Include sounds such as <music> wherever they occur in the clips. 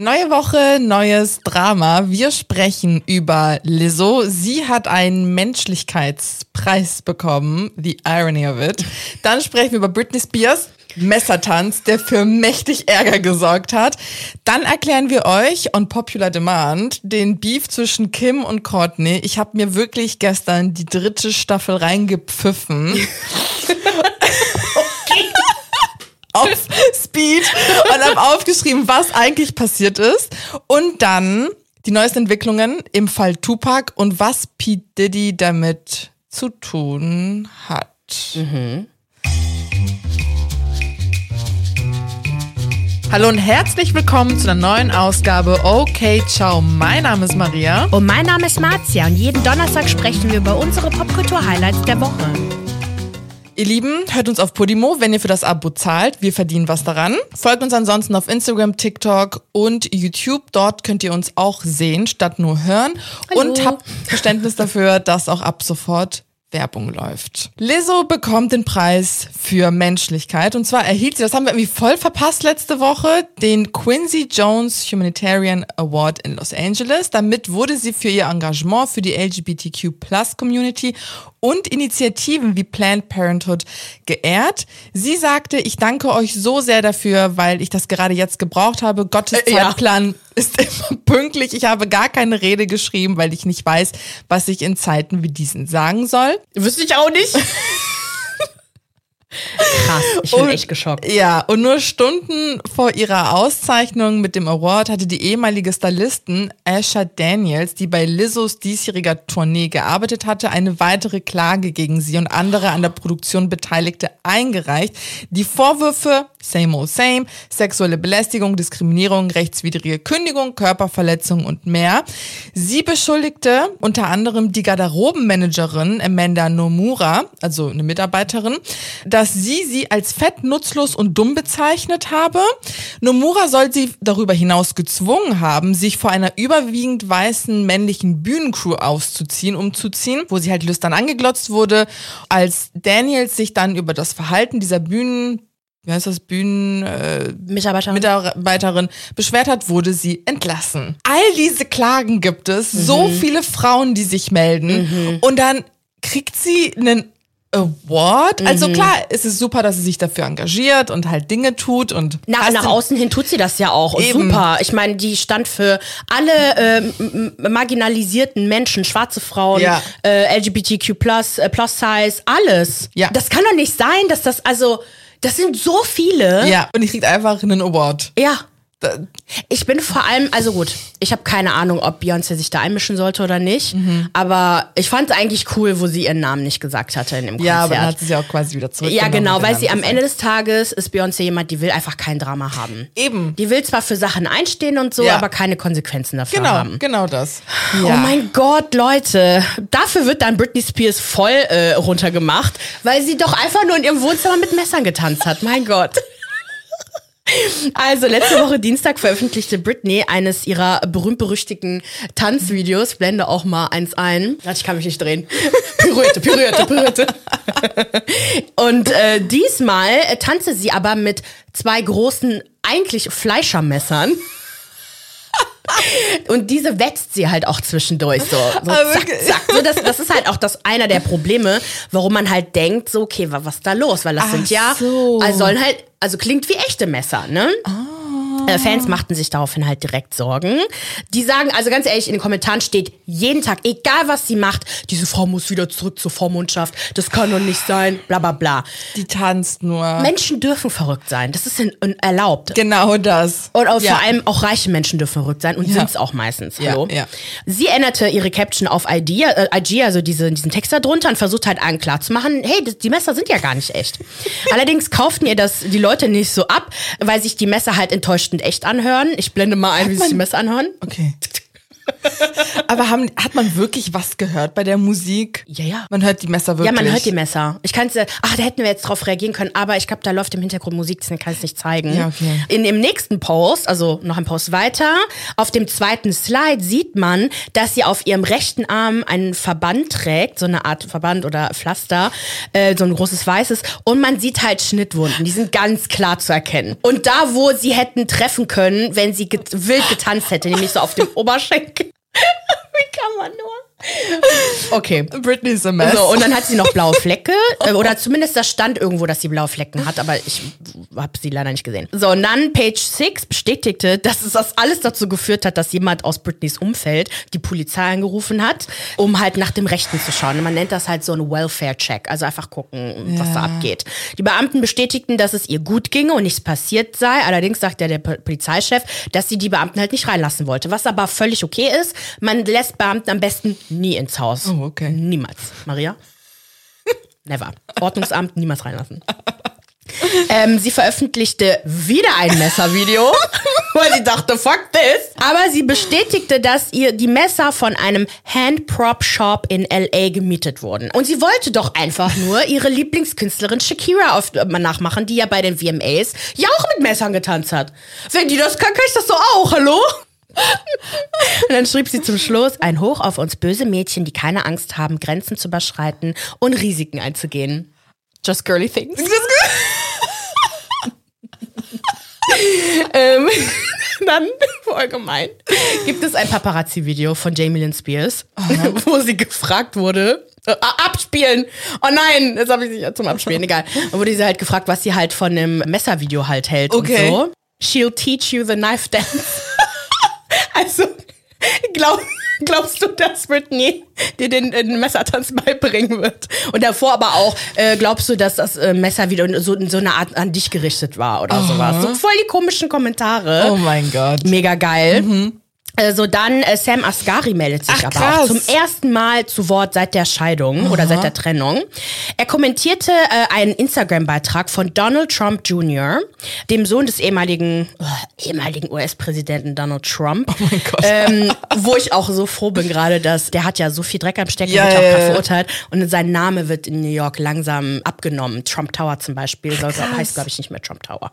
Neue Woche, neues Drama. Wir sprechen über Lizzo. Sie hat einen Menschlichkeitspreis bekommen. The irony of it. Dann sprechen wir über Britney Spears. Messertanz, der für mächtig Ärger gesorgt hat. Dann erklären wir euch on Popular Demand den Beef zwischen Kim und Courtney. Ich habe mir wirklich gestern die dritte Staffel reingepfiffen. <laughs> auf Speed und habe aufgeschrieben, was eigentlich passiert ist. Und dann die neuesten Entwicklungen im Fall Tupac und was Pete Diddy damit zu tun hat. Mhm. Hallo und herzlich willkommen zu einer neuen Ausgabe Okay Ciao. Mein Name ist Maria. Und mein Name ist Marzia und jeden Donnerstag sprechen wir über unsere Popkultur-Highlights der Woche. Ihr Lieben, hört uns auf Podimo, wenn ihr für das Abo zahlt. Wir verdienen was daran. Folgt uns ansonsten auf Instagram, TikTok und YouTube. Dort könnt ihr uns auch sehen, statt nur hören. Hallo. Und habt Verständnis dafür, dass auch ab sofort Werbung läuft. Lizzo bekommt den Preis für Menschlichkeit und zwar erhielt sie, das haben wir irgendwie voll verpasst letzte Woche, den Quincy Jones Humanitarian Award in Los Angeles. Damit wurde sie für ihr Engagement für die LGBTQ Plus Community und Initiativen wie Planned Parenthood geehrt. Sie sagte, ich danke euch so sehr dafür, weil ich das gerade jetzt gebraucht habe. Gottes äh, Zeitplan ja. ist <laughs> immer pünktlich. Ich habe gar keine Rede geschrieben, weil ich nicht weiß, was ich in Zeiten wie diesen sagen soll. Wüsste ich auch nicht. <laughs> Krass, ich bin und, echt geschockt. Ja, und nur Stunden vor ihrer Auszeichnung mit dem Award hatte die ehemalige Stylistin Asha Daniels, die bei Lizzos diesjähriger Tournee gearbeitet hatte, eine weitere Klage gegen sie und andere an der Produktion Beteiligte eingereicht. Die Vorwürfe Same old same, sexuelle Belästigung, Diskriminierung, rechtswidrige Kündigung, Körperverletzung und mehr. Sie beschuldigte unter anderem die Garderobenmanagerin Amanda Nomura, also eine Mitarbeiterin, dass sie sie als fett, nutzlos und dumm bezeichnet habe. Nomura soll sie darüber hinaus gezwungen haben, sich vor einer überwiegend weißen männlichen Bühnencrew auszuziehen, umzuziehen, wo sie halt lüstern angeglotzt wurde. Als Daniels sich dann über das Verhalten dieser Bühnen wie heißt das, Bühnen äh, Mitarbeiterin. Beschwert hat, wurde sie entlassen. All diese Klagen gibt es, mhm. so viele Frauen, die sich melden mhm. und dann kriegt sie einen Award. Also mhm. klar, es ist super, dass sie sich dafür engagiert und halt Dinge tut und nach, nach außen hin tut sie das ja auch. Eben. Super. Ich meine, die stand für alle äh, marginalisierten Menschen, schwarze Frauen, ja. äh, LGBTQ+, äh, Plus Size, alles. Ja. Das kann doch nicht sein, dass das also das sind so viele. Ja, und ich kriegt einfach einen Award. Ja. Ich bin vor allem, also gut, ich habe keine Ahnung, ob Beyoncé sich da einmischen sollte oder nicht, mhm. aber ich fand es eigentlich cool, wo sie ihren Namen nicht gesagt hatte in dem Konzert. Ja, aber dann hat sie ja auch quasi wieder zurück. Ja, genau, weil sie am Ende des Tages ist Beyoncé jemand, die will einfach kein Drama haben. Eben. Die will zwar für Sachen einstehen und so, ja. aber keine Konsequenzen dafür genau, haben. Genau, das. Ja. Oh mein Gott, Leute, dafür wird dann Britney Spears voll äh, runtergemacht, weil sie doch einfach nur in ihrem Wohnzimmer mit Messern getanzt hat. Mein Gott. <laughs> Also letzte Woche Dienstag veröffentlichte Britney eines ihrer berühmt-berüchtigten Tanzvideos. Blende auch mal eins ein. Ich kann mich nicht drehen. <laughs> Pirouette, Pirouette, Pirouette. Und äh, diesmal tanzte sie aber mit zwei großen, eigentlich Fleischermessern. Und diese wetzt sie halt auch zwischendurch so. so zack, zack. So, das, das ist halt auch das einer der Probleme, warum man halt denkt, so, okay, was ist da los? Weil das Ach sind ja, so. also sollen halt, also klingt wie echte Messer, ne? Oh. Äh, Fans machten sich daraufhin halt direkt Sorgen. Die sagen, also ganz ehrlich, in den Kommentaren steht jeden Tag, egal was sie macht, diese Frau muss wieder zurück zur Vormundschaft, das kann doch nicht sein, bla bla bla. Die tanzt nur. Menschen dürfen verrückt sein, das ist erlaubt. Genau das. Und auch ja. vor allem auch reiche Menschen dürfen verrückt sein und ja. sind es auch meistens. Hallo? Ja, Sie änderte ihre Caption auf ID, äh, IG, also diese, diesen Text da drunter und versucht halt allen klarzumachen, hey, die Messer sind ja gar nicht echt. <laughs> Allerdings kauften ihr das die Leute nicht so ab, weil sich die Messer halt enttäuschten echt anhören. Ich blende mal ein, Hat wie sich die Messer anhören. Okay. <laughs> Aber haben, hat man wirklich was gehört bei der Musik? Ja, ja. Man hört die Messer wirklich. Ja, man hört die Messer. Ich kann es, ach, da hätten wir jetzt drauf reagieren können, aber ich glaube, da läuft im Hintergrund Musik, deswegen kann ich es nicht zeigen. Ja, okay. In dem nächsten Post, also noch ein Post weiter, auf dem zweiten Slide sieht man, dass sie auf ihrem rechten Arm einen Verband trägt, so eine Art Verband oder Pflaster, äh, so ein großes weißes, und man sieht halt Schnittwunden, die sind ganz klar zu erkennen. Und da, wo sie hätten treffen können, wenn sie get wild getanzt hätte, nämlich so auf dem <laughs> Oberschenkel. <laughs> Wie kann man nur? Okay. Britney is a mess. So, und dann hat sie noch blaue Flecke. äh, <laughs> Oder zumindest da stand irgendwo, dass sie blaue Flecken hat, aber ich habe sie leider nicht gesehen. So, und dann Page 6 bestätigte, dass es das alles dazu geführt hat, dass jemand aus Britneys Umfeld die Polizei angerufen hat, um halt nach dem Rechten zu schauen. Und man nennt das halt so ein Welfare-Check, also einfach gucken, was da Ja. abgeht. Die Beamten bestätigten, dass es ihr gut ginge und nichts passiert sei. Allerdings sagte der Po- Polizeichef, dass sie die Beamten halt nicht reinlassen wollte, was aber völlig okay ist. Man lässt Beamten am besten nie ins Haus. Oh, okay. Niemals. Maria? <laughs> Never. Ordnungsamt niemals reinlassen. Ähm, sie veröffentlichte wieder ein Messervideo, <laughs> weil sie dachte, fuck this. Aber sie bestätigte, dass ihr die Messer von einem Handprop-Shop in L.A. gemietet wurden. Und sie wollte doch einfach nur ihre Lieblingskünstlerin Shakira auf, äh, nachmachen, die ja bei den VMAs ja auch mit Messern getanzt hat. Wenn die das kann, kann ich das doch auch, hallo? Und dann schrieb sie zum Schluss, ein Hoch auf uns böse Mädchen, die keine Angst haben, Grenzen zu überschreiten und Risiken einzugehen. Just girly things. ähm, dann, voll gemein, gibt es ein Paparazzi-Video von Jamie Lynn Spears, wo sie gefragt wurde, äh, abspielen. Oh nein, das habe ich nicht zum Abspielen, egal. Da wurde sie halt gefragt, was sie halt von dem Messervideo halt hält Okay. und so. She'll teach you the knife dance. Glaub, <laughs> glaubst du, dass Britney dir den, den Messertanz beibringen wird? Und davor aber auch, äh, glaubst du, dass das äh, Messer wieder so, so eine Art an dich gerichtet war oder sowas? So voll die komischen Kommentare. Oh mein Gott. Mega geil. Also dann äh, Sam Asghari meldet sich Ach, aber krass. auch zum ersten Mal zu Wort seit der Scheidung oder seit der Trennung. Er kommentierte äh, einen Instagram-Beitrag von Donald Trump Jr., dem Sohn des ehemaligen äh, ehemaligen US-Präsidenten Donald Trump. Oh mein Gott. Ähm, wo ich auch so froh bin gerade, dass der hat ja so viel Dreck am Stecken, Ja, wird auch gerade verurteilt und sein Name wird in New York langsam abgenommen. Trump Tower zum Beispiel soll, heißt glaube ich nicht mehr Trump Tower.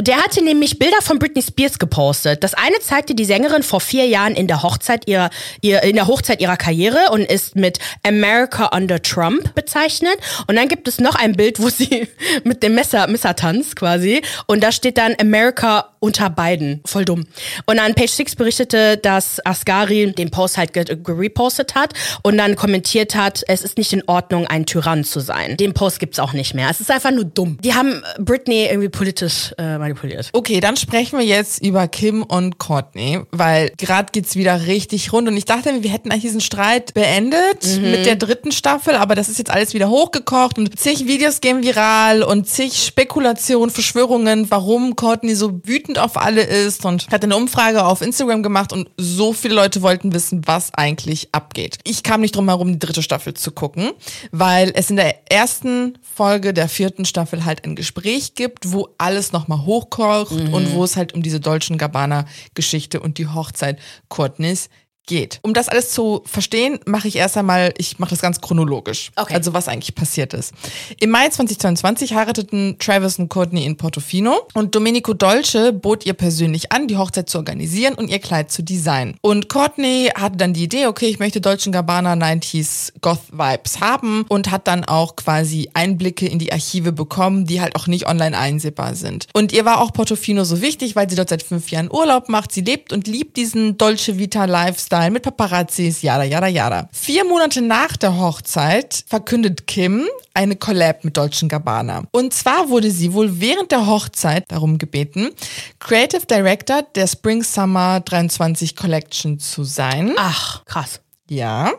Der hatte nämlich Bilder von Britney Spears gepostet. Das eine zeigte die Sängerin vor vier Jahren in der Hochzeit ihrer, ihr, in der Hochzeit ihrer Karriere und ist mit America under Trump bezeichnet. Und dann gibt es noch ein Bild, wo sie <laughs> mit dem Messer, Messertanz quasi. Und da steht dann America unter beiden. Voll dumm. Und dann Page Six berichtete, dass Asghari den Post halt ge- gerepostet hat und dann kommentiert hat, es ist nicht in Ordnung, ein Tyrann zu sein. Den Post gibt's auch nicht mehr. Es ist einfach nur dumm. Die haben Britney irgendwie politisch äh, manipuliert. Okay, dann sprechen wir jetzt über Kim und Courtney, weil gerade geht's wieder richtig rund und ich dachte, wir hätten eigentlich diesen Streit beendet Mhm. mit der dritten Staffel, aber das ist jetzt alles wieder hochgekocht und zig Videos gehen viral und zig Spekulationen, Verschwörungen, warum Courtney so wütend auf alle ist und hat eine Umfrage auf Instagram gemacht und so viele Leute wollten wissen, was eigentlich abgeht. Ich kam nicht drum herum, die dritte Staffel zu gucken, weil es in der ersten Folge der vierten Staffel halt ein Gespräch gibt, wo alles nochmal hochkocht und wo es halt um diese Dolce Gabbana-Geschichte und die Hochzeit Hochzeit Courtneys geht. Um das alles zu verstehen, mache ich erst einmal, ich mache das ganz chronologisch. Okay. Also was eigentlich passiert ist. Im Mai 2022 heirateten Travis und Courtney in Portofino und Domenico Dolce bot ihr persönlich an, die Hochzeit zu organisieren und ihr Kleid zu designen. Und Courtney hatte dann die Idee, okay, ich möchte Dolce Gabbana 90s Goth Vibes haben und hat dann auch quasi Einblicke in die Archive bekommen, die halt auch nicht online einsehbar sind. Und ihr war auch Portofino so wichtig, weil sie dort seit fünf Jahren Urlaub macht. Sie lebt und liebt diesen Dolce Vita Lifestyle mit Paparazzis, yada, yada, yada. Vier Monate nach der Hochzeit verkündet Kim eine Collab mit Dolce Gabbana. Und zwar wurde sie wohl während der Hochzeit darum gebeten, Creative Director der Spring Summer 23 Collection zu sein. Ach, krass. Ja.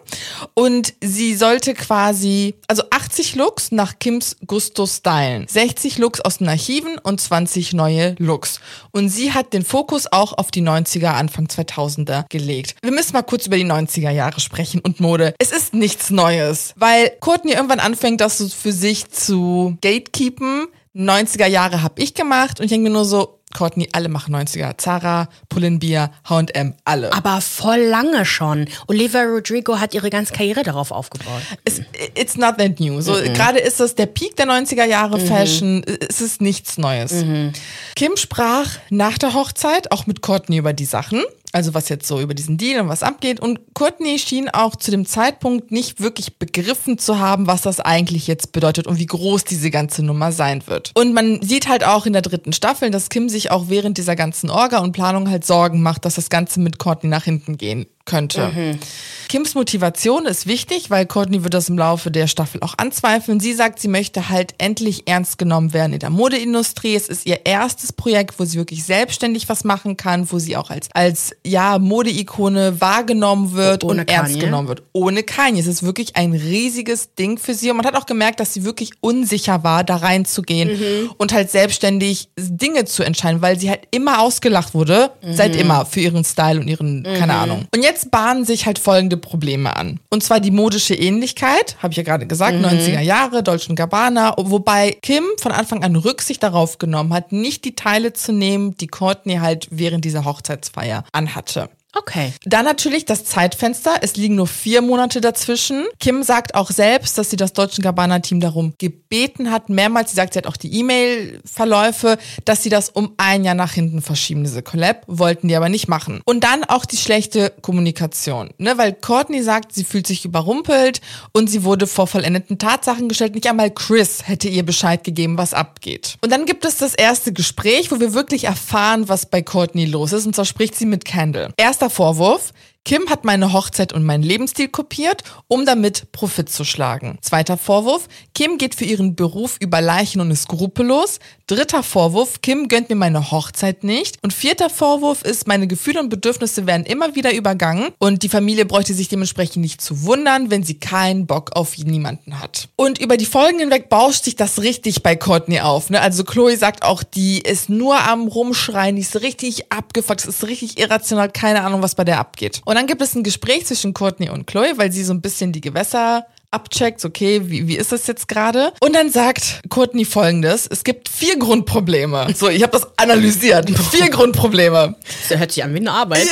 Und sie sollte quasi, also 80 Looks nach Kims Gusto stylen. 60 Looks aus den Archiven und 20 neue Looks. Und sie hat den Fokus auch auf die 90er, Anfang 2000er gelegt. Wir müssen mal kurz über die 90er Jahre sprechen und Mode. Es ist nichts Neues, weil Courtney irgendwann anfängt, das so für sich zu gatekeepen. 90er Jahre habe ich gemacht und ich denke mir nur so, Courtney, alle machen 90er. Zara, Pull&Bear, H&M, alle. Aber voll lange schon. Olivia Rodrigo hat ihre ganze Karriere darauf aufgebaut. It's, it's not that new. So, mhm. Gerade ist das der Peak der 90er Jahre mhm. Fashion. Es ist nichts Neues. Mhm. Kim sprach nach der Hochzeit auch mit Courtney über die Sachen also was jetzt so über diesen Deal und was abgeht. Und Courtney schien auch zu dem Zeitpunkt nicht wirklich begriffen zu haben, was das eigentlich jetzt bedeutet und wie groß diese ganze Nummer sein wird. Und man sieht halt auch in der dritten Staffel, dass Kim sich auch während dieser ganzen Orga und Planung halt Sorgen macht, dass das Ganze mit Courtney nach hinten gehen könnte. Mhm. Kims Motivation ist wichtig, weil Courtney wird das im Laufe der Staffel auch anzweifeln. Sie sagt, sie möchte halt endlich ernst genommen werden in der Modeindustrie. Es ist ihr erstes Projekt, wo sie wirklich selbstständig was machen kann, wo sie auch als, als ja, Modeikone wahrgenommen wird Ohne und Kanye. ernst genommen wird. Ohne Kanye. Es ist wirklich ein riesiges Ding für sie. Und man hat auch gemerkt, dass sie wirklich unsicher war, da reinzugehen mhm. und halt selbstständig Dinge zu entscheiden, weil sie halt immer ausgelacht wurde, mhm. seit immer, für ihren Style und ihren, keine mhm. Ahnung. Und jetzt bahnen sich halt folgende Probleme an. Und zwar die modische Ähnlichkeit, habe ich ja gerade gesagt, mhm. 90er Jahre, Dolce Gabbana, wobei Kim von Anfang an Rücksicht darauf genommen hat, nicht die Teile zu nehmen, die Courtney halt während dieser Hochzeitsfeier anhatte. Okay. Dann natürlich das Zeitfenster. Es liegen nur vier Monate dazwischen. Kim sagt auch selbst, dass sie das Deutschen Gabbana-Team darum gebeten hat. Mehrmals, sie sagt, sie hat auch die E-Mail-Verläufe, dass sie das um ein Jahr nach hinten verschieben, diese Collab. Wollten die aber nicht machen. Und dann auch die schlechte Kommunikation. Ne? Weil Courtney sagt, sie fühlt sich überrumpelt und sie wurde vor vollendeten Tatsachen gestellt. Nicht einmal Chris hätte ihr Bescheid gegeben, was abgeht. Und dann gibt es das erste Gespräch, wo wir wirklich erfahren, was bei Courtney los ist. Und zwar spricht sie mit Candle. Erster Vorwurf. Kim hat meine Hochzeit und meinen Lebensstil kopiert, um damit Profit zu schlagen. Zweiter Vorwurf, Kim geht für ihren Beruf über Leichen und ist skrupellos. Dritter Vorwurf, Kim gönnt mir meine Hochzeit nicht. Und vierter Vorwurf ist, meine Gefühle und Bedürfnisse werden immer wieder übergangen und die Familie bräuchte sich dementsprechend nicht zu wundern, wenn sie keinen Bock auf niemanden hat. Und über die Folgen hinweg bauscht sich das richtig bei Courtney auf. Ne? Also Chloe sagt auch, die ist nur am Rumschreien, die ist richtig abgefuckt, ist richtig irrational, keine Ahnung, was bei der abgeht. Und dann gibt es ein Gespräch zwischen Courtney und Chloe, weil sie so ein bisschen die Gewässer abcheckt, okay, wie, wie ist das jetzt gerade? Und dann sagt Courtney folgendes, es gibt vier Grundprobleme. So, ich habe das analysiert. vier Grundprobleme. Das hört sich an wie eine Arbeit.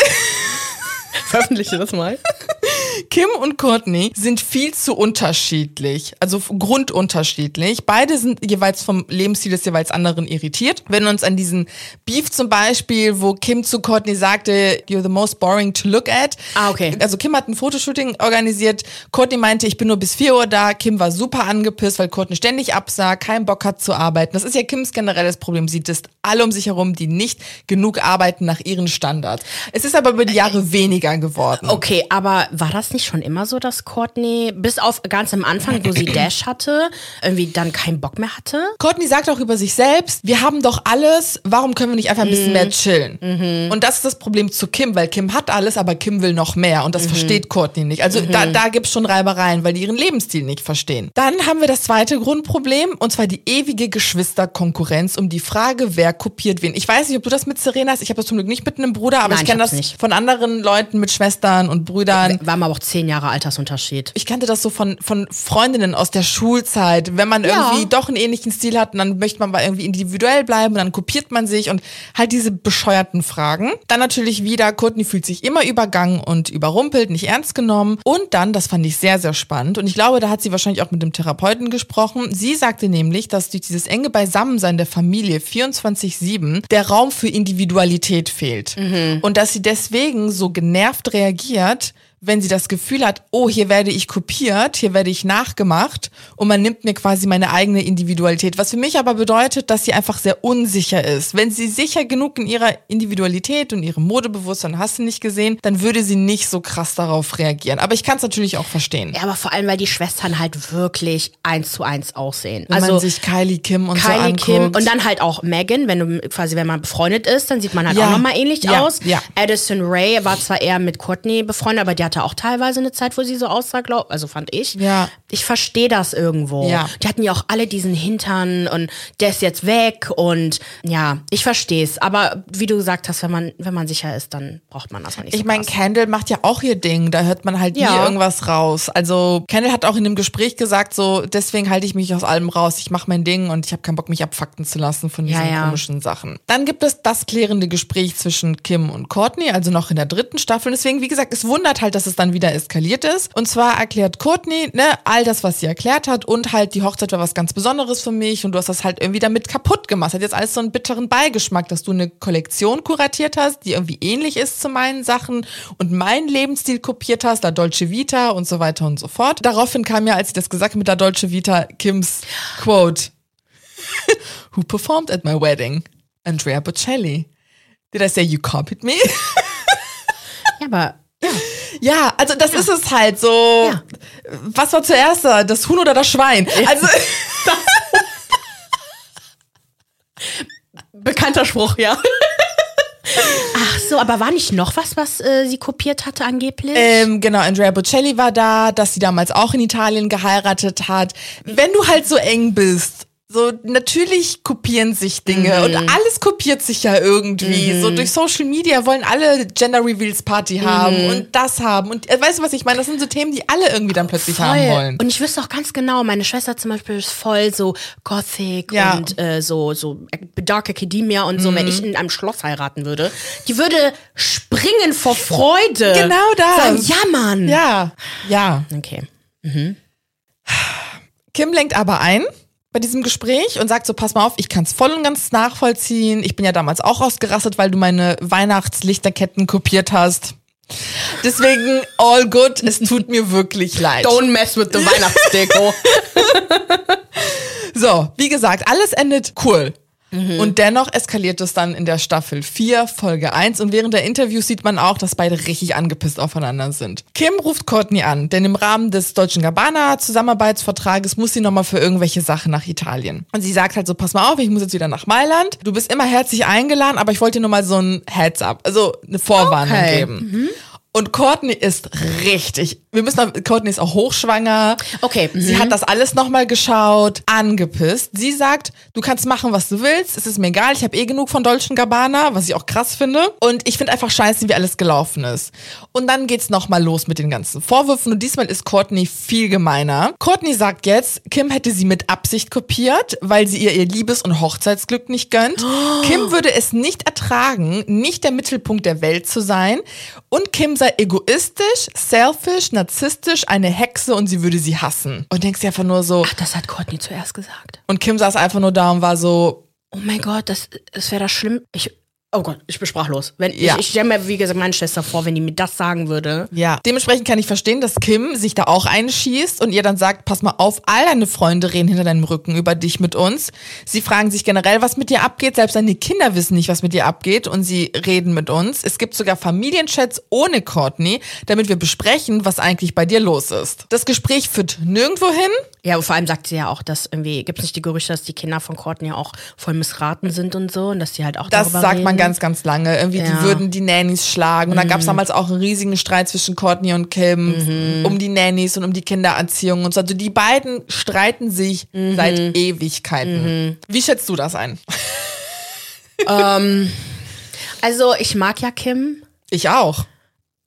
<laughs> Veröffentliche das mal. Kim und Courtney sind viel zu unterschiedlich, also grundunterschiedlich. Beide sind jeweils vom Lebensstil des jeweils anderen irritiert. Wenn wir uns an diesen Beef zum Beispiel, wo Kim zu Courtney sagte, you're the most boring to look at. Ah, okay. Also Kim hat ein Fotoshooting organisiert. Courtney meinte, ich bin nur bis 4 Uhr da. Kim war super angepisst, weil Courtney ständig absah, keinen Bock hat zu arbeiten. Das ist ja Kims generelles Problem. Sie ist alle um sich herum, die nicht genug arbeiten nach ihren Standards. Es ist aber über die Jahre weniger geworden. Okay, aber war das nicht schon immer so, dass Courtney bis auf ganz am Anfang, wo sie <clears throat> Dash hatte, irgendwie dann keinen Bock mehr hatte? Courtney sagt auch über sich selbst, wir haben doch alles, warum können wir nicht einfach ein bisschen mhm. mehr chillen? Mhm. Und das ist das Problem zu Kim, weil Kim hat alles, aber Kim will noch mehr und das mhm. versteht Courtney nicht. Also mhm. da, da gibt es schon Reibereien, weil die ihren Lebensstil nicht verstehen. Dann haben wir das zweite Grundproblem und zwar die ewige Geschwisterkonkurrenz um die Frage, wer kopiert wen. Ich weiß nicht, ob du das mit Serena hast. Ich habe das zum Glück nicht mit einem Bruder, aber Nein, ich kenne das nicht. von anderen Leuten mit Schwestern und Brüdern. Haben aber auch zehn Jahre Altersunterschied. Ich kannte das so von, von Freundinnen aus der Schulzeit. Wenn man ja. irgendwie doch einen ähnlichen Stil hat, dann möchte man mal irgendwie individuell bleiben und dann kopiert man sich und halt diese bescheuerten Fragen. Dann natürlich wieder, Courtney fühlt sich immer übergangen und überrumpelt, nicht ernst genommen. Und dann, das fand ich sehr, sehr spannend und ich glaube, da hat sie wahrscheinlich auch mit dem Therapeuten gesprochen. Sie sagte nämlich, dass durch dieses enge Beisammensein der Familie 24-7 der Raum für Individualität fehlt. Mhm. Und dass sie deswegen so genervt reagiert, wenn sie das Gefühl hat, oh, hier werde ich kopiert, hier werde ich nachgemacht und man nimmt mir quasi meine eigene Individualität. Was für mich aber bedeutet, dass sie einfach sehr unsicher ist. Wenn sie sicher genug in ihrer Individualität und ihrem Modebewusstsein hast du nicht gesehen, dann würde sie nicht so krass darauf reagieren. Aber ich kann es natürlich auch verstehen. Ja, aber vor allem, weil die Schwestern halt wirklich eins zu eins aussehen. Wenn also man sich Kylie Kim und Kylie so anguckt. Kim und dann halt auch Megan, wenn du quasi, wenn man befreundet ist, dann sieht man halt ja. auch nochmal ähnlich ja. aus. Ja. Addison Ray war zwar eher mit Courtney befreundet, aber die hat hatte auch teilweise eine Zeit, wo sie so aussah, glaub, also fand ich. Ja. Ich verstehe das irgendwo. Ja. Die hatten ja auch alle diesen Hintern und der ist jetzt weg und ja, ich verstehe es. Aber wie du gesagt hast, wenn man, wenn man sicher ist, dann braucht man das nicht so Ich meine, krass. Kendall macht ja auch ihr Ding, da hört man halt nie Ja. irgendwas raus. Also Kendall hat auch in dem Gespräch gesagt, so deswegen halte ich mich aus allem raus, ich mache mein Ding und ich habe keinen Bock, mich abfakten zu lassen von diesen Ja, ja. komischen Sachen. Dann gibt es das klärende Gespräch zwischen Kim und Courtney, also noch in der dritten Staffel. Deswegen, wie gesagt, es wundert halt, dass es dann wieder eskaliert ist. Und zwar erklärt Courtney, ne, all das, was sie erklärt hat und halt die Hochzeit war was ganz Besonderes für mich und du hast das halt irgendwie damit kaputt gemacht. Hat jetzt alles so einen bitteren Beigeschmack, dass du eine Kollektion kuratiert hast, die irgendwie ähnlich ist zu meinen Sachen und meinen Lebensstil kopiert hast, La Dolce Vita und so weiter und so fort. Daraufhin kam ja, als sie das gesagt hat mit La Dolce Vita, Kims Quote. <laughs> Who performed at my wedding? Andrea Bocelli. Did I say you copied me? <laughs> Ja, aber ja, also das ist es halt so. Ja. Was war zuerst da? Das Huhn oder das Schwein? Also <laughs> bekannter Spruch, ja. Ach so, aber war nicht noch was, was äh, sie kopiert hatte angeblich? ähm, genau, Andrea Bocelli war da, dass sie damals auch in Italien geheiratet hat. Wenn du halt so eng bist, so natürlich kopieren sich Dinge und alles kopiert sich ja irgendwie. So durch Social Media wollen alle Gender Reveals Party haben und das haben und äh, weißt du was ich meine? Das sind so Themen, die alle irgendwie dann plötzlich haben Voll. wollen. Und ich wüsste auch ganz genau, meine Schwester zum Beispiel ist voll so Gothic Ja. und äh, so, so Dark Academia und so. Mhm. Wenn ich in einem Schloss heiraten würde, die würde springen vor Freude. Genau das. Sagen, ja, Mann. Ja, ja. Okay. Kim lenkt aber ein bei diesem Gespräch und sagt so, pass mal auf, ich kann es voll und ganz nachvollziehen. Ich bin ja damals auch ausgerastet, weil du meine Weihnachtslichterketten kopiert hast. Deswegen, all good, es tut mir wirklich leid. Don't mess with the Weihnachtsdeko. <laughs> So, wie gesagt, alles endet cool. Mhm. Und dennoch eskaliert es dann in der Staffel 4, Folge 1. Und während der Interviews sieht man auch, dass beide richtig angepisst aufeinander sind. Kim ruft Courtney an, denn im Rahmen des Deutschen Gabbana-Zusammenarbeitsvertrages muss sie nochmal für irgendwelche Sachen nach Italien. Und sie sagt halt so, pass mal auf, ich muss jetzt wieder nach Mailand. Du bist immer herzlich eingeladen, aber ich wollte dir nur mal so ein Heads-up, also eine Vorwarnung Okay. geben. Und Courtney ist richtig, wir müssen, noch- Courtney ist auch hochschwanger. Okay, Sie hat das alles nochmal geschaut, angepisst. Sie sagt, du kannst machen, was du willst. Es ist mir egal. Ich habe eh genug von Dolce Gabbana, was ich auch krass finde. Und ich finde einfach scheiße, wie alles gelaufen ist. Und dann geht's nochmal los mit den ganzen Vorwürfen. Und diesmal ist Courtney viel gemeiner. Courtney sagt jetzt, Kim hätte sie mit Absicht kopiert, weil sie ihr ihr Liebes- und Hochzeitsglück nicht gönnt. Kim würde es nicht ertragen, nicht der Mittelpunkt der Welt zu sein. Und Kim sei egoistisch, selfish, narzisstisch, eine Hexe und sie würde sie hassen. Und denkst dir einfach nur so, Ach, das hat Courtney zuerst gesagt. und Kim saß einfach nur da und war so, Oh mein Gott, das, das wäre das schlimm. Ich, oh Gott, ich bin sprachlos. Wenn, Ja. Ich, ich stelle mir, wie gesagt, meine Schwester vor, wenn die mir das sagen würde. ja. Dementsprechend kann ich verstehen, dass Kim sich da auch einschießt und ihr dann sagt, pass mal auf, all deine Freunde reden hinter deinem Rücken über dich mit uns. Sie fragen sich generell, was mit dir abgeht. Selbst deine Kinder wissen nicht, was mit dir abgeht und sie reden mit uns. Es gibt sogar Familienchats ohne Courtney, damit wir besprechen, was eigentlich bei dir los ist. Das Gespräch führt nirgendwo hin. Ja, und vor allem sagt sie ja auch, dass irgendwie, gibt es nicht die Gerüchte, dass die Kinder von Courtney auch voll missraten sind und so und dass die halt auch Das darüber sagt reden. man ganz, ganz lange. Irgendwie, die Ja. würden die Nannies schlagen. Und da gab es damals auch einen riesigen Streit zwischen Courtney und Kim um die Nannies und um die Kindererziehung und so. Also die beiden streiten sich seit Ewigkeiten. Wie schätzt du das ein? Also, ich mag ja Kim, Ich auch.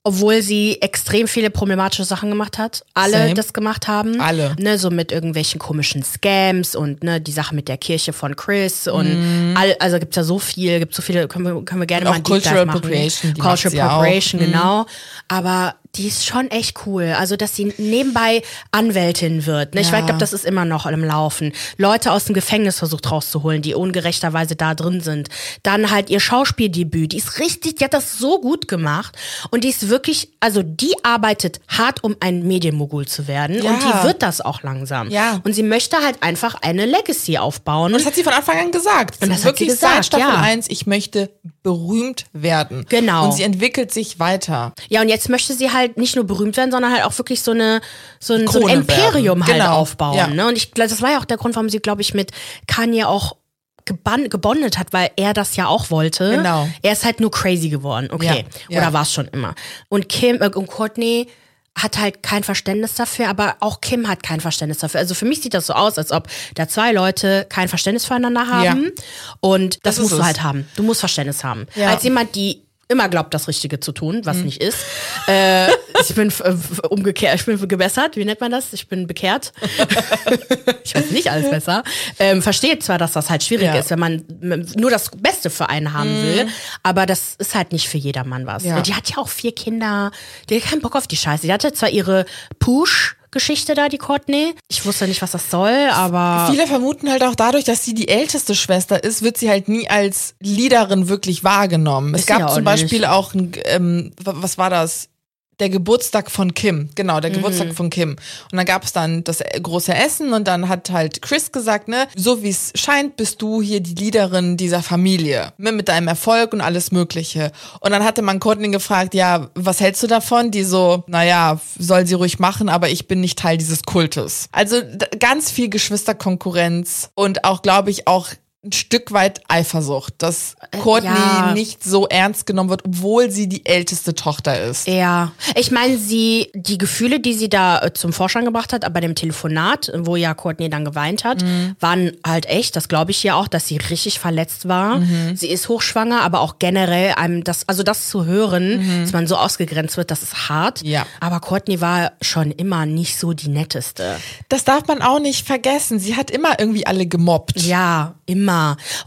Obwohl sie extrem viele problematische Sachen gemacht hat. Alle Same. das gemacht haben. Alle. Ne, so mit irgendwelchen komischen Scams und ne, die Sache mit der Kirche von Chris und Mhm. all, also gibt's ja so viel, gibt so viele, können wir, können wir gerne Und mal auch Cultural. Appropriation, Cultural auch. Mhm. Appropriation, genau. Aber die ist schon echt cool. Also, dass sie nebenbei Anwältin wird. Ne? Ich Ja. glaube, das ist immer noch im Laufen. Leute aus dem Gefängnis versucht rauszuholen, die ungerechterweise da drin sind. Dann halt ihr Schauspieldebüt. Die ist richtig, die hat das so gut gemacht. Und die ist wirklich, also die arbeitet hart, um ein Medienmogul zu werden. Ja. Und die wird das auch langsam. Ja. Und sie möchte halt einfach eine Legacy aufbauen. Und das hat sie von Anfang an gesagt. Und das hat Wirklich sie gesagt, seit Staffel ja. 1, ich möchte berühmt werden. Genau. Und sie entwickelt sich weiter. Ja, und jetzt möchte sie halt nicht nur berühmt werden, sondern halt auch wirklich so eine so ein, so ein Imperium werden. halt Genau. aufbauen. Ja. Ne? Und ich glaube, das war ja auch der Grund, warum sie, glaube ich, mit Kanye auch gebondet hat, weil er das ja auch wollte. Genau. Er ist halt nur crazy geworden. Okay. Ja. Oder war es schon immer. Und Kim äh, und Courtney hat halt kein Verständnis dafür, aber auch Kim hat kein Verständnis dafür. Also für mich sieht das so aus, als ob da zwei Leute kein Verständnis füreinander haben. Ja. Und das, Das musst du halt haben. Du musst Verständnis haben. Ja. Als jemand, die immer glaubt, das Richtige zu tun, was nicht ist. Äh, ich bin äh, umgekehrt, ich bin gebessert, wie nennt man das? Ich bin bekehrt. <laughs> ich weiß nicht alles besser. Ähm, versteht zwar, dass das halt schwierig Ja. Ist, wenn man nur das Beste für einen haben will, aber das ist halt nicht für jedermann was. Ja. Die hat ja auch vier Kinder, die hat keinen Bock auf die Scheiße. Die hatte zwar ihre Push- Geschichte da, die Courtney. Ich wusste nicht, was das soll, aber Viele vermuten halt auch dadurch, dass sie die älteste Schwester ist, wird sie halt nie als Leaderin wirklich wahrgenommen. Es Ist ja gab zum nicht. Beispiel auch, ein, ähm, wa- was war das? Der Geburtstag von Kim, genau, Mhm. der Geburtstag von Kim. Und dann gab es dann das große Essen und dann hat halt Chris gesagt, ne, so wie es scheint, bist du hier die Leaderin dieser Familie, ne, mit deinem Erfolg und alles Mögliche. Und dann hatte man Courtney gefragt, ja, was hältst du davon? Die so, naja, soll sie ruhig machen, aber ich bin nicht Teil dieses Kultes. Also ganz viel Geschwisterkonkurrenz und auch, glaube ich, auch ein Stück weit Eifersucht, dass Courtney ja. nicht so ernst genommen wird, obwohl sie die älteste Tochter ist. Ja, ich meine, sie, die Gefühle, die sie da äh, zum Vorschein gebracht hat, bei dem Telefonat, wo ja Courtney dann geweint hat, Mhm. waren halt echt, das glaube ich ja auch, dass sie richtig verletzt war. Mhm. Sie ist hochschwanger, aber auch generell einem das, also das zu hören, dass man so ausgegrenzt wird, das ist hart. Mhm. Ja. Aber Courtney war schon immer nicht so die netteste. Das darf man auch nicht vergessen. Sie hat immer irgendwie alle gemobbt. Ja, immer.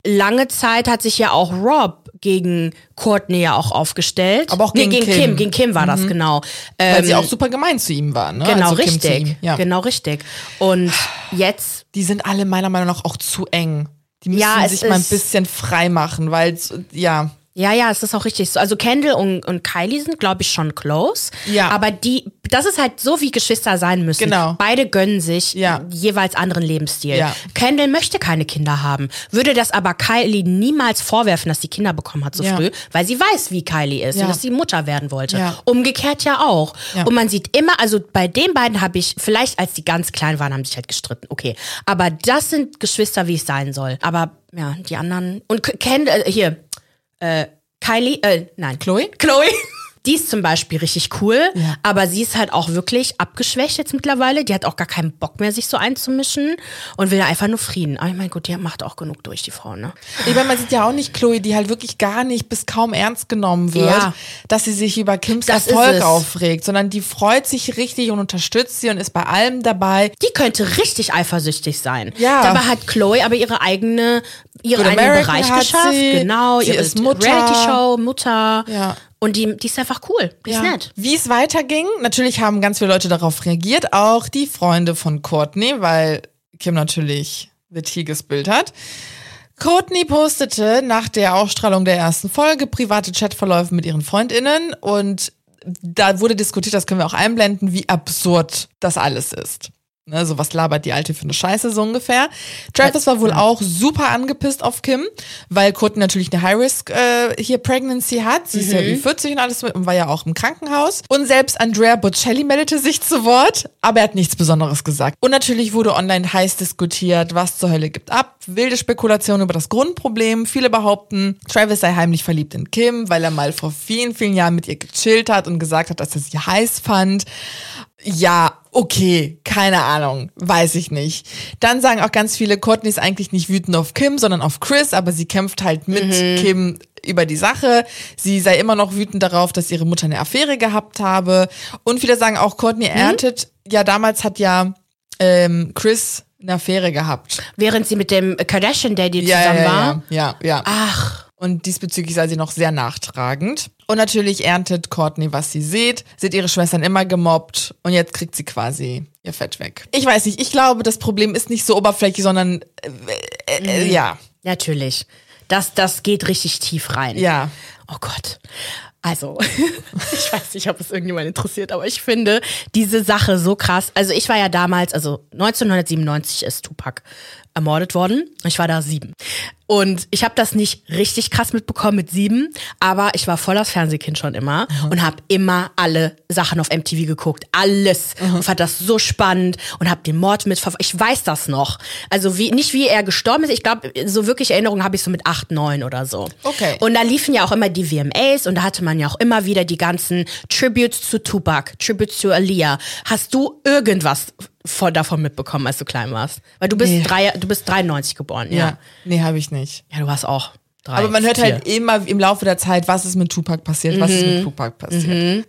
Lange Zeit hat sich ja auch Rob gegen Courtney ja auch aufgestellt. Aber auch nee, gegen gegen Kim. Kim. Gegen Kim war das, genau. Weil Ähm, sie auch super gemein zu ihm war, ne? Genau, Also richtig. Ja. Genau, richtig. Und jetzt, Die sind alle meiner Meinung nach auch zu eng. Die müssen Ja, sich mal ein bisschen frei machen, weil, ja, ja, ja, es ist auch richtig so. Also Kendall und, und Kylie sind, glaube ich, schon close. Ja. Aber die, das ist halt so, wie Geschwister sein müssen. Genau. Beide gönnen sich Ja. jeweils anderen Lebensstil. Ja. Kendall möchte keine Kinder haben. Würde das aber Kylie niemals vorwerfen, dass sie Kinder bekommen hat so Ja. früh, weil sie weiß, wie Kylie ist und dass sie Mutter werden wollte. Ja. Umgekehrt ja auch. Ja. Und man sieht immer, also bei den beiden habe ich, vielleicht als die ganz klein waren, haben sie sich halt gestritten. Okay. Aber das sind Geschwister, wie es sein soll. Aber ja, die anderen. Und Kendall, äh, hier, äh, Kylie, äh, nein. Chloe? Chloe. Die ist zum Beispiel richtig cool, Ja. aber sie ist halt auch wirklich abgeschwächt jetzt mittlerweile. Die hat auch gar keinen Bock mehr, sich so einzumischen und will einfach nur Frieden. Aber ich meine, gut, die macht auch genug durch, die Frau, ne? Ich meine, man sieht ja auch nicht Chloe, die halt wirklich gar nicht bis kaum ernst genommen wird, Ja. dass sie sich über Kims Das Erfolg aufregt, sondern die freut sich richtig und unterstützt sie und ist bei allem dabei. Die könnte richtig eifersüchtig sein. Ja. Dabei hat Chloe aber ihre eigene, ihren eigenen American Bereich geschafft. sie. Genau, Sie ihre ist Mutter. Reality-Show, Mutter. Ja. Und die, die ist einfach cool. Die ist nett. Wie es weiterging, natürlich haben ganz viele Leute darauf reagiert, auch die Freunde von Courtney, weil Kim natürlich The Tea gespillt hat. Courtney postete nach der Ausstrahlung der ersten Folge private Chatverläufe mit ihren FreundInnen und da wurde diskutiert, das können wir auch einblenden, wie absurd das alles ist. Ne, so was labert die Alte für eine Scheiße, so ungefähr. Travis war wohl auch super angepisst auf Kim, weil Courtney natürlich eine High-Risk äh, hier Pregnancy hat. Sie ist ja Mhm. Ü40 und alles und war ja auch im Krankenhaus. Und selbst Andrea Bocelli meldete sich zu Wort, aber er hat nichts Besonderes gesagt. Und natürlich wurde online heiß diskutiert, was zur Hölle gibt ab. Wilde Spekulationen über das Grundproblem. Viele behaupten, Travis sei heimlich verliebt in Kim, weil er mal vor vielen, vielen Jahren mit ihr gechillt hat und gesagt hat, dass er sie heiß fand. Ja, okay, keine Ahnung, weiß ich nicht. Dann sagen auch ganz viele, Courtney ist eigentlich nicht wütend auf Kim, sondern auf Chris, aber sie kämpft halt mit Kim über die Sache. Sie sei immer noch wütend darauf, dass ihre Mutter eine Affäre gehabt habe. Und viele sagen auch, Courtney erntet, ja, damals hat ja ähm, Chris eine Affäre gehabt. Während sie mit dem Kardashian-Daddy Ja, zusammen ja, war. ja, ja, ja. Ach, Und diesbezüglich sei sie noch sehr nachtragend. Und natürlich erntet Courtney, was sie sieht. Sie hat ihre Schwestern immer gemobbt und jetzt kriegt sie quasi ihr Fett weg. Ich weiß nicht, ich glaube, das Problem ist nicht so oberflächlich, sondern äh, äh, äh, ja. natürlich. Das, das geht richtig tief rein. Ja. Oh Gott. Also, <laughs> ich weiß nicht, ob es irgendjemand interessiert, aber ich finde diese Sache so krass. Also ich war ja damals, also 1997 ist Tupac ermordet worden. Ich war da sieben. Und ich habe das nicht richtig krass mitbekommen mit sieben, aber ich war voll das Fernsehkind schon immer mhm. und habe immer alle Sachen auf MTV geguckt. Alles. Mhm. Und fand das so spannend und habe den Mord mitverfolgt. Ich weiß das noch. Also wie, nicht wie er gestorben ist. Ich glaube, so wirklich Erinnerungen habe ich so mit acht, neun oder so. Okay. Und da liefen ja auch immer die VMAs und da hatte man ja auch immer wieder die ganzen Tributes zu Tupac, Tributes zu Aaliyah. Hast du irgendwas von, davon mitbekommen, als du klein warst? Weil du bist, nee. drei, du bist 93 geboren, ja. ja. Nee, habe ich nicht. Ja, du warst auch. Drei, Aber man hört vier. halt immer im Laufe der Zeit, was ist mit Tupac passiert, mhm. was ist mit mhm. Tupac passiert. Mhm.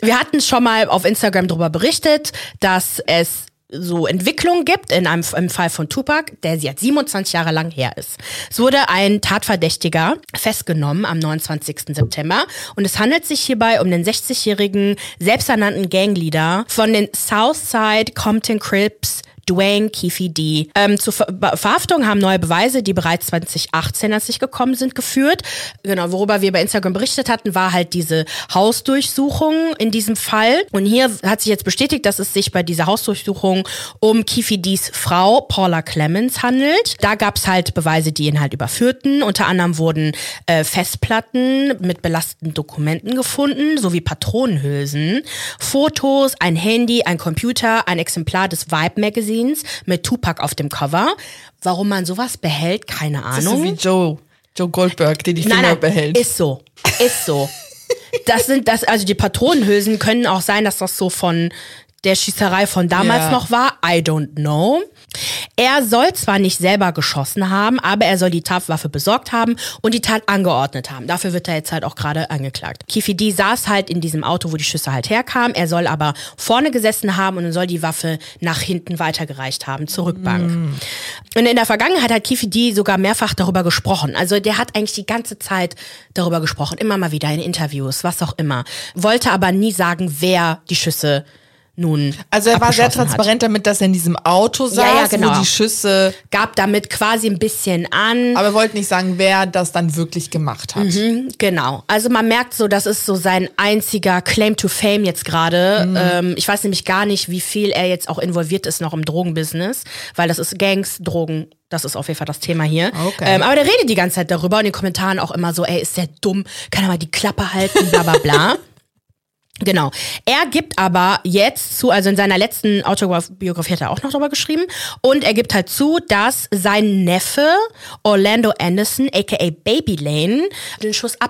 Wir hatten schon mal auf Instagram darüber berichtet, dass es so Entwicklungen gibt, in einem im Fall von Tupac, der jetzt 27 Jahre lang her ist. Es wurde ein Tatverdächtiger festgenommen am 29. September und es handelt sich hierbei um den 60-jährigen selbsternannten Gangleader von den Southside Compton Crips Dwayne Keefe D. Ähm, zur Ver Verhaftung haben neue Beweise, die bereits 2018 als sich gekommen sind, geführt. Genau, worüber wir bei Instagram berichtet hatten, war halt diese Hausdurchsuchung in diesem Fall. Und hier hat sich jetzt bestätigt, dass es sich bei dieser Hausdurchsuchung um Keefe Ds Frau Paula Clemens handelt. Da gab es halt Beweise, die ihn halt überführten. Unter anderem wurden äh, Festplatten mit belasteten Dokumenten gefunden, sowie Patronenhülsen, Fotos, ein Handy, ein Computer, ein Exemplar des Vibe Magazines Magazins mit Tupac auf dem Cover. Warum man sowas behält, keine Ahnung. Das ist so wie Joe, Joe Goldberg, der die Finger nein, nein, behält. Ist so, ist so. das sind das, also die Patronenhülsen können auch sein, dass das so von der Schießerei von damals yeah. noch war. I don't know. Er soll zwar nicht selber geschossen haben, aber er soll die Tatwaffe besorgt haben und die Tat angeordnet haben. Dafür wird er jetzt halt auch gerade angeklagt. Kifi D saß halt in diesem Auto, wo die Schüsse halt herkamen. Er soll aber vorne gesessen haben und soll die Waffe nach hinten weitergereicht haben, zur Rückbank. Mm. Und in der Vergangenheit hat Kifi D sogar mehrfach darüber gesprochen. Also der hat eigentlich die ganze Zeit darüber gesprochen, immer mal wieder in Interviews, was auch immer. Wollte aber nie sagen, wer die Schüsse nun. Also er war sehr transparent hat. damit, dass er in diesem Auto saß, ja, ja, genau. wo die Schüsse. Gab damit quasi ein bisschen an. Aber er wollte nicht sagen, wer das dann wirklich gemacht hat. Mhm, genau. Also man merkt so, das ist so sein einziger Claim to Fame jetzt gerade. Mhm. Ähm, ich weiß nämlich gar nicht, wie viel er jetzt auch involviert ist noch im Drogenbusiness, weil das ist Gangs, Drogen das ist auf jeden Fall das Thema hier. Okay. Ähm, aber der redet die ganze Zeit darüber und in den Kommentaren auch immer so, ey, ist der dumm, kann er mal die Klappe halten, bla bla bla. <laughs> Genau. Er gibt aber jetzt zu, also in seiner letzten Autobiografie hat er auch noch darüber geschrieben, und er gibt halt zu, dass sein Neffe Orlando Anderson, aka Baby Lane, den Schuss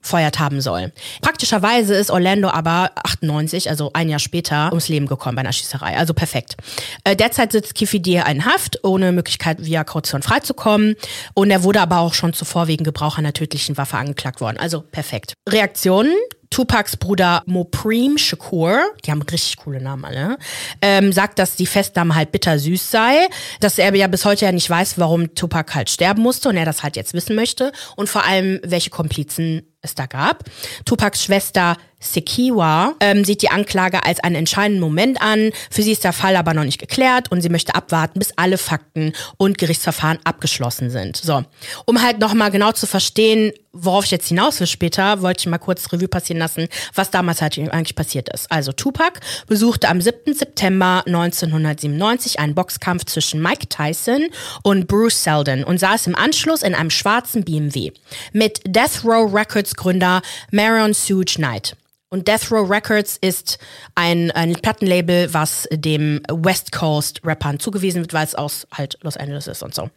abgefeuert haben soll. Praktischerweise ist Orlando aber 98, also ein Jahr später, ums Leben gekommen bei einer Schießerei. Also perfekt. Äh, derzeit sitzt Kifidie in Haft, ohne Möglichkeit via Kaution freizukommen. Und er wurde aber auch schon zuvor wegen Gebrauch einer tödlichen Waffe angeklagt worden. Also perfekt. Reaktionen Tupacs Bruder Mopreem Shakur, die haben richtig coole Namen alle, ähm, sagt, dass die Festnahme halt bittersüß sei, dass er ja bis heute ja nicht weiß, warum Tupac halt sterben musste und er das halt jetzt wissen möchte und vor allem, welche Komplizen es da gab. Tupacs Schwester Sekiwa ähm, sieht die Anklage als einen entscheidenden Moment an. Für sie ist der Fall aber noch nicht geklärt und sie möchte abwarten, bis alle Fakten und Gerichtsverfahren abgeschlossen sind. So, um halt nochmal genau zu verstehen, worauf ich jetzt hinaus will später, wollte ich mal kurz Revue passieren lassen, was damals halt eigentlich passiert ist. Also Tupac besuchte am 7. September 1997 einen Boxkampf zwischen Mike Tyson und Bruce Seldon und saß im Anschluss in einem schwarzen BMW mit Death Row Records Gründer Marion Suge Knight. Und Death Row Records ist ein, ein Plattenlabel, was dem West Coast Rappern zugewiesen wird, weil es aus halt Los Angeles ist und so.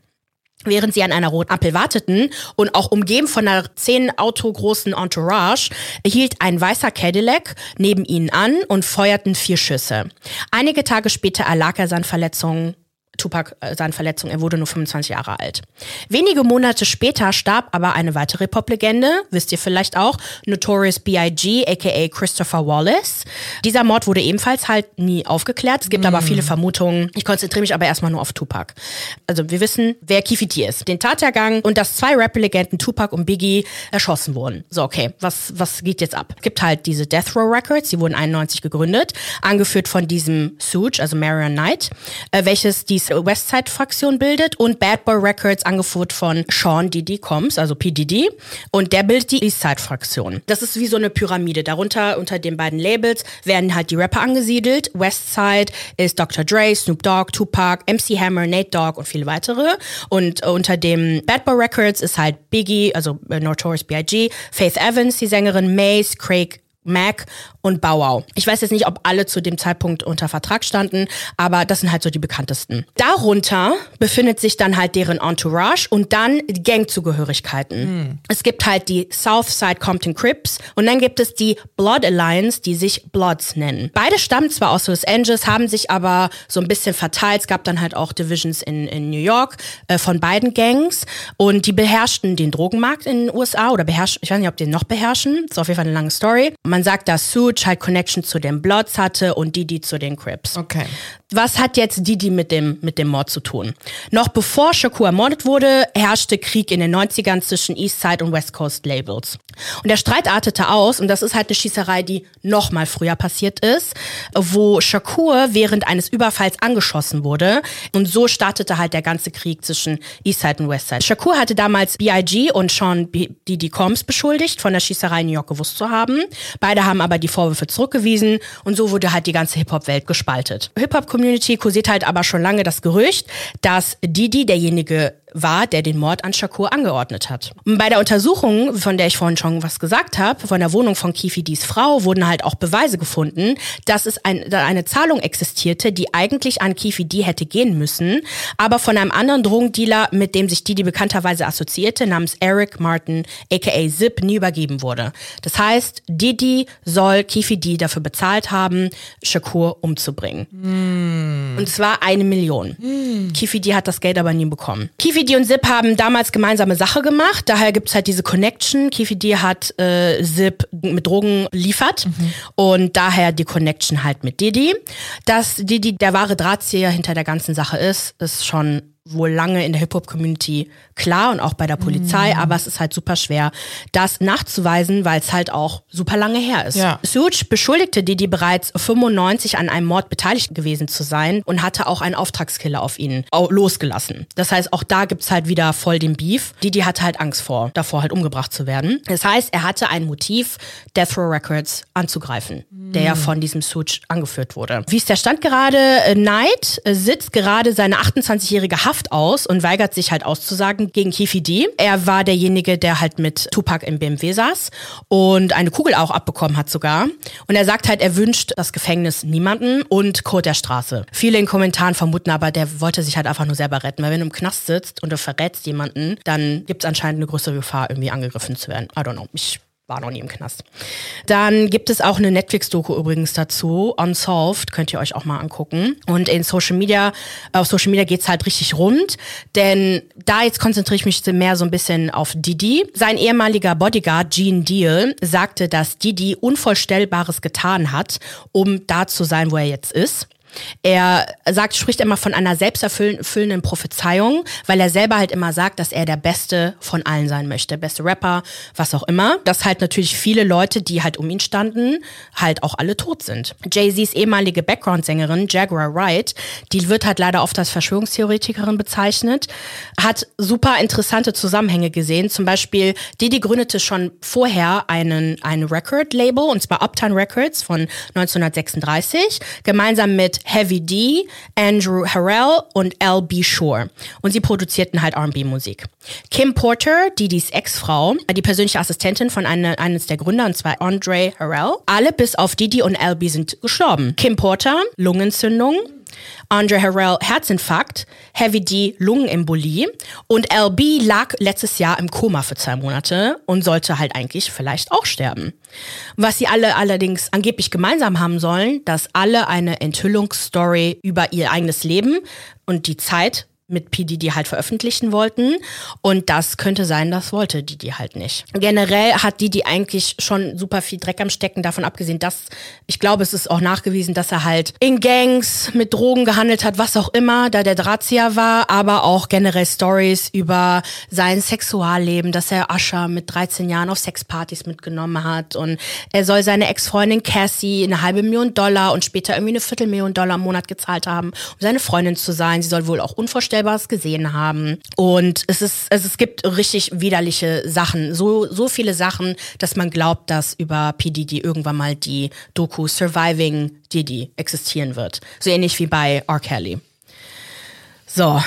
Während sie an einer roten Ampel warteten und auch umgeben von einer zehn Auto großen Entourage, hielt ein weißer Cadillac neben ihnen an und feuerten vier Schüsse. Einige Tage später erlag er seinen Verletzungen Tupac äh, seine Verletzung, er wurde nur 25 Jahre alt. Wenige Monate später starb aber eine weitere Pop-Legende, wisst ihr vielleicht auch, Notorious B.I.G., aka Christopher Wallace. Dieser Mord wurde ebenfalls halt nie aufgeklärt. Es gibt mm. aber viele Vermutungen. Ich konzentriere mich aber erstmal nur auf Tupac. Also wir wissen, wer Kifiti ist. Den Tathergang und dass zwei Rap-Legenden Tupac und Biggie erschossen wurden. So, okay, was, was geht jetzt ab? Es gibt halt diese Death Row Records, die wurden 91 gegründet, angeführt von diesem Suge, also Marion Knight, äh, welches die Westside-Fraktion bildet und Bad Boy Records angeführt von Sean Diddy Combs, also P. Diddy. Und der bildet die Eastside-Fraktion. Das ist wie so eine Pyramide. Darunter, unter den beiden Labels, werden halt die Rapper angesiedelt. Westside ist Dr. Dre, Snoop Dogg, Tupac, MC Hammer, Nate Dogg und viele weitere. Und unter dem Bad Boy Records ist halt Biggie, also Notorious B.I.G., Faith Evans, die Sängerin, Mace, Craig Mac und Bauau. Ich weiß jetzt nicht, ob alle zu dem Zeitpunkt unter Vertrag standen, aber das sind halt so die bekanntesten. Darunter befindet sich dann halt deren Entourage und dann Gangzugehörigkeiten. Mhm. Es gibt halt die Southside Compton Crips und dann gibt es die Blood Alliance, die sich Bloods nennen. Beide stammen zwar aus Los Angeles, haben sich aber so ein bisschen verteilt. Es gab dann halt auch Divisions in, in New York äh, von beiden Gangs und die beherrschten den Drogenmarkt in den USA oder beherrschen, ich weiß nicht, ob die noch beherrschen. Das ist auf jeden Fall eine lange Story. Man sagt, dass Suge halt Connection zu den Bloods hatte und Didi zu den Crips. Okay. Was hat jetzt Didi mit dem, mit dem Mord zu tun? Noch bevor Shakur ermordet wurde, herrschte Krieg in den 90ern zwischen Eastside und West Coast Labels. Und der Streit artete aus, und das ist halt eine Schießerei, die noch mal früher passiert ist, wo Shakur während eines Überfalls angeschossen wurde. Und so startete halt der ganze Krieg zwischen Eastside und Westside. Shakur hatte damals B.I.G. und Sean Didi Combs beschuldigt, von der Schießerei in New York gewusst zu haben. Beide haben aber die Vorwürfe zurückgewiesen und so wurde halt die ganze Hip-Hop-Welt gespaltet. Hip-Hop-Community kursiert halt aber schon lange das Gerücht, dass Didi derjenige war, der den Mord an Shakur angeordnet hat. Bei der Untersuchung, von der ich vorhin schon was gesagt habe, von der Wohnung von Kifi Dis Frau, wurden halt auch Beweise gefunden, dass es ein, da eine Zahlung existierte, die eigentlich an Kifi D hätte gehen müssen, aber von einem anderen Drogendealer, mit dem sich Didi bekannterweise assoziierte, namens Eric Martin, aka Zip, nie übergeben wurde. Das heißt, Didi soll Kifi D dafür bezahlt haben, Shakur umzubringen. Mm. Und zwar eine Million. Mm. Kifi D hat das Geld aber nie bekommen. Kifi Kifidi und Zip haben damals gemeinsame Sache gemacht. Daher gibt's halt diese Connection. Kifidi hat äh, Zip mit Drogen liefert mhm. und daher die Connection halt mit Didi. Dass Didi der wahre Drahtzieher hinter der ganzen Sache ist, ist schon wohl lange in der Hip-Hop-Community klar und auch bei der Polizei, mm. aber es ist halt super schwer, das nachzuweisen, weil es halt auch super lange her ist. Ja. Suge beschuldigte Didi bereits 95 an einem Mord beteiligt gewesen zu sein und hatte auch einen Auftragskiller auf ihn losgelassen. Das heißt, auch da gibt's halt wieder voll den Beef. Didi hatte halt Angst vor, davor halt umgebracht zu werden. Das heißt, er hatte ein Motiv, Death Row Records anzugreifen, mm. Der ja von diesem Suge angeführt wurde. Wie ist der Stand gerade? Knight sitzt gerade seine 28-jährige Haft Haft aus und weigert sich halt auszusagen gegen Kifi D. Er war derjenige, der halt mit Tupac im BMW saß und eine Kugel auch abbekommen hat sogar. Und er sagt halt, er wünscht das Gefängnis niemanden und Code der Straße. Viele in Kommentaren vermuten aber, der wollte sich halt einfach nur selber retten, weil wenn du im Knast sitzt und du verrätst jemanden, dann gibt es anscheinend eine größere Gefahr, irgendwie angegriffen zu werden. I don't know. Ich war noch nie im Knast. Dann gibt es auch eine Netflix-Doku übrigens dazu, Unsolved, könnt ihr euch auch mal angucken. Und in Social Media, auf Social Media geht's halt richtig rund, denn da jetzt konzentriere ich mich mehr so ein bisschen auf Didi. Sein ehemaliger Bodyguard Gene Deal sagte, dass Didi Unvorstellbares getan hat, um da zu sein, wo er jetzt ist. Er sagt, spricht immer von einer selbsterfüllenden Prophezeiung, weil er selber halt immer sagt, dass er der Beste von allen sein möchte. Beste Rapper, was auch immer. Dass halt natürlich viele Leute, die halt um ihn standen, halt auch alle tot sind. Jay-Z's ehemalige Background-Sängerin, Jaguar Wright, die wird halt leider oft als Verschwörungstheoretikerin bezeichnet, hat super interessante Zusammenhänge gesehen. Zum Beispiel, Didi gründete schon vorher einen, ein Record-Label, und zwar Uptown Records von 1936, gemeinsam mit Heavy D, Andrew Harrell und L.B. Shore. Und sie produzierten halt R&B-Musik. Kim Porter, Didis Ex-Frau, die persönliche Assistentin von eine, eines der Gründer, und zwar Andre Harrell. Alle bis auf Didi und L.B. sind gestorben. Kim Porter, Lungenentzündung. Andre Harrell Herzinfarkt, Heavy D Lungenembolie und LB lag letztes Jahr im Koma für zwei Monate und sollte halt eigentlich vielleicht auch sterben. Was sie alle allerdings angeblich gemeinsam haben sollen, dass alle eine Enthüllungsstory über ihr eigenes Leben und die Zeit mit PDD halt veröffentlichen wollten. Und das könnte sein, das wollte Didi halt nicht. Generell hat Didi eigentlich schon super viel Dreck am Stecken, davon abgesehen, dass ich glaube, es ist auch nachgewiesen, dass er halt in Gangs mit Drogen gehandelt hat, was auch immer, da der Drahtzieher war, aber auch generell Stories über sein Sexualleben, dass er Ascher mit 13 Jahren auf Sexpartys mitgenommen hat und er soll seine Ex-Freundin Cassie eine halbe Million Dollar und später irgendwie eine Viertelmillion Dollar im Monat gezahlt haben, um seine Freundin zu sein. Sie soll wohl auch Unvorstellbares gesehen haben. Und es ist, also es gibt richtig widerliche Sachen. So, so viele Sachen, dass man glaubt, dass über PDD irgendwann mal die Doku Surviving Didi existieren wird. So ähnlich wie bei R. Kelly. So,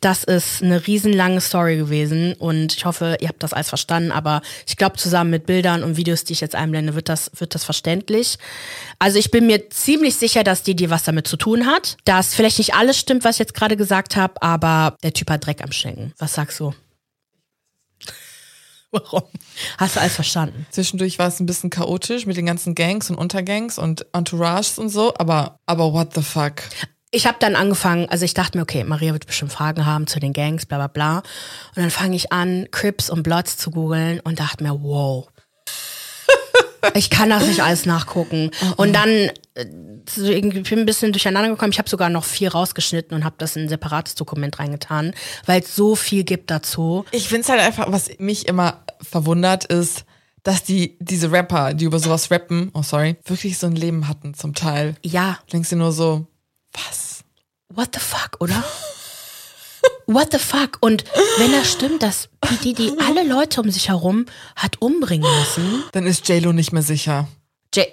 das ist eine riesenlange Story gewesen und ich hoffe, ihr habt das alles verstanden, aber ich glaube, zusammen mit Bildern und Videos, die ich jetzt einblende, wird das, wird das verständlich. Also ich bin mir ziemlich sicher, dass die, die was damit zu tun hat. Dass vielleicht nicht alles stimmt, was ich jetzt gerade gesagt habe, aber der Typ hat Dreck am Schenken. Was sagst du? <laughs> Warum? Hast du alles verstanden? Zwischendurch war es ein bisschen chaotisch mit den ganzen Gangs und Untergangs und Entourages und so, aber, aber what the fuck? Ich habe dann angefangen, also ich dachte mir, okay, Maria wird bestimmt Fragen haben zu den Gangs, bla bla bla. Und dann fange ich an, Crips und Bloods zu googeln und dachte mir, wow. <laughs> ich kann das nicht alles nachgucken. Und dann äh, ich bin ein bisschen durcheinander gekommen. Ich habe sogar noch viel rausgeschnitten und habe das in ein separates Dokument reingetan, weil es so viel gibt dazu. Ich finde es halt einfach, was mich immer verwundert ist, dass die, diese Rapper, die über sowas rappen, oh sorry, wirklich so ein Leben hatten zum Teil. Ja. Denkst du nur so, was? What the fuck, oder? <laughs> What the fuck? Und wenn das stimmt, dass P. die alle Leute um sich herum hat umbringen müssen. Dann ist JLo nicht mehr sicher. J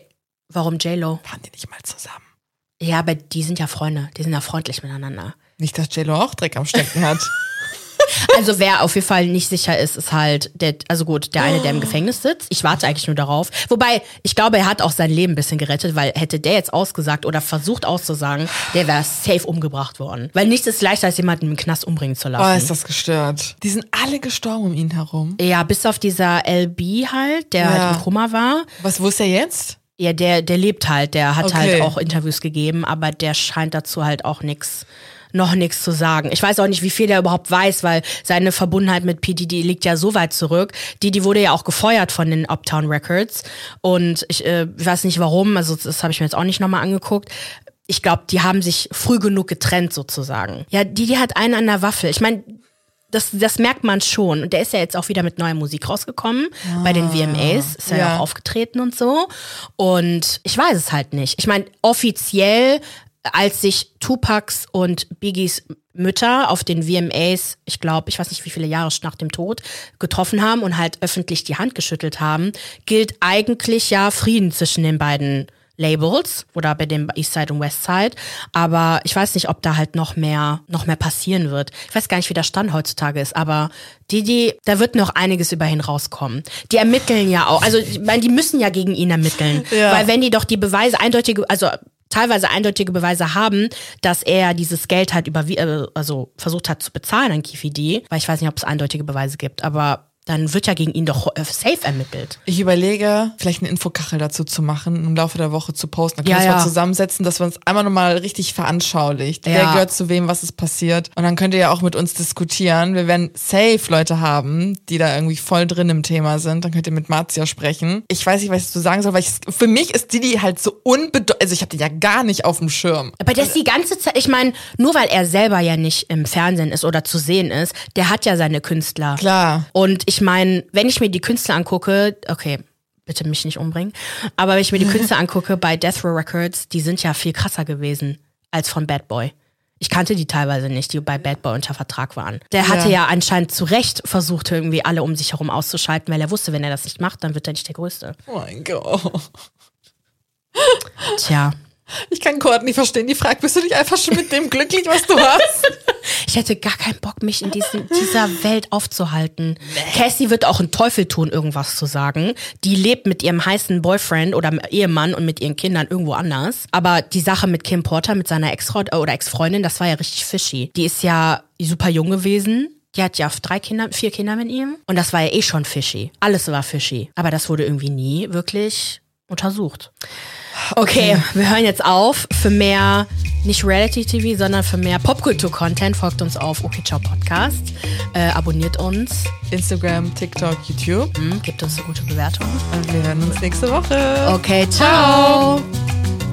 Warum JLo? Waren die nicht mal zusammen? Ja, aber die sind ja Freunde. Die sind ja freundlich miteinander. Nicht, dass JLo auch Dreck am Stecken hat. <laughs> Also wer auf jeden Fall nicht sicher ist, ist halt der, also gut, der eine, der im Gefängnis sitzt. Ich warte eigentlich nur darauf. Wobei, ich glaube, er hat auch sein Leben ein bisschen gerettet, weil hätte der jetzt ausgesagt oder versucht auszusagen, der wäre safe umgebracht worden. Weil nichts ist leichter, als jemanden im Knast umbringen zu lassen. Oh, ist das gestört. Die sind alle gestorben um ihn herum. Ja, bis auf dieser LB halt, der ja. halt im Koma war. Was, wo ist er jetzt? Ja, der, der lebt halt, der hat okay. halt auch Interviews gegeben, aber der scheint dazu halt auch nichts noch nichts zu sagen. Ich weiß auch nicht, wie viel er überhaupt weiß, weil seine Verbundenheit mit PDD liegt ja so weit zurück. Die, die wurde ja auch gefeuert von den Uptown Records und ich, äh, ich weiß nicht warum, also das habe ich mir jetzt auch nicht nochmal angeguckt ich glaube, die haben sich früh genug getrennt sozusagen. Ja, die, die hat einen an der Waffel. Ich meine, das, das merkt man schon. Und der ist ja jetzt auch wieder mit neuer Musik rausgekommen ah, bei den ah, VMAs. Ist ja, ja auch aufgetreten und so. Und ich weiß es halt nicht. Ich meine, offiziell als sich Tupacs und Biggies Mütter auf den VMAs, ich glaube, ich weiß nicht wie viele Jahre nach dem Tod, getroffen haben und halt öffentlich die Hand geschüttelt haben, gilt eigentlich ja Frieden zwischen den beiden Labels oder bei dem Eastside und Westside. Aber ich weiß nicht, ob da halt noch mehr, noch mehr passieren wird. Ich weiß gar nicht, wie der Stand heutzutage ist, aber die, die, da wird noch einiges über ihn rauskommen. Die ermitteln ja auch, also ich meine, die müssen ja gegen ihn ermitteln. Ja. Weil wenn die doch die Beweise eindeutige, also teilweise eindeutige Beweise haben, dass er dieses Geld halt über, äh, also versucht hat zu bezahlen an Kifidi, weil ich weiß nicht, ob es eindeutige Beweise gibt, aber dann wird ja gegen ihn doch äh, safe ermittelt. Ich überlege, vielleicht eine Infokachel dazu zu machen, im Laufe der Woche zu posten. Dann können ja, wir uns ja. mal zusammensetzen, dass wir uns einmal nochmal richtig veranschaulicht. Ja. Wer gehört zu wem, was ist passiert. Und dann könnt ihr ja auch mit uns diskutieren. Wir werden safe Leute haben, die da irgendwie voll drin im Thema sind. Dann könnt ihr mit Marzia sprechen. Ich weiß nicht, was ich zu sagen soll, weil ich, für mich ist Didi halt so unbedeutend. Also ich habe den ja gar nicht auf dem Schirm. Aber der ist die ganze Zeit, ich meine, nur weil er selber ja nicht im Fernsehen ist oder zu sehen ist, der hat ja seine Künstler. Klar. Und ich ich meine, wenn ich mir die Künstler angucke, okay, bitte mich nicht umbringen, aber wenn ich mir die Künstler <laughs> angucke bei Death Row Records, die sind ja viel krasser gewesen als von Bad Boy. Ich kannte die teilweise nicht, die bei Bad Boy unter Vertrag waren. Der hatte ja, ja anscheinend zu Recht versucht, irgendwie alle um sich herum auszuschalten, weil er wusste, wenn er das nicht macht, dann wird er nicht der Größte. Oh mein Gott. Tja, ich kann Courtney verstehen. Die fragt, bist du nicht einfach schon mit dem <laughs> glücklich, was du hast? ich hätte gar keinen Bock, mich in diesen, dieser Welt aufzuhalten. Cassie wird auch einen Teufel tun, irgendwas zu sagen. Die lebt mit ihrem heißen Boyfriend oder Ehemann und mit ihren Kindern irgendwo anders. Aber die Sache mit Kim Porter, mit seiner Ex- oder Ex-Freundin, das war ja richtig fishy. Die ist ja super jung gewesen. Die hat ja drei Kinder, vier Kinder mit ihm. Und das war ja eh schon fishy. Alles war fishy. Aber das wurde irgendwie nie wirklich untersucht. Okay, wir hören jetzt auf. Für mehr nicht Reality-TV, sondern für mehr Popkultur-Content. Folgt uns auf Okay Ciao Podcast. Äh, abonniert uns. Instagram, TikTok, YouTube. Mhm, gebt uns eine gute Bewertung. Und wir hören uns nächste Woche. Okay, ciao. ciao.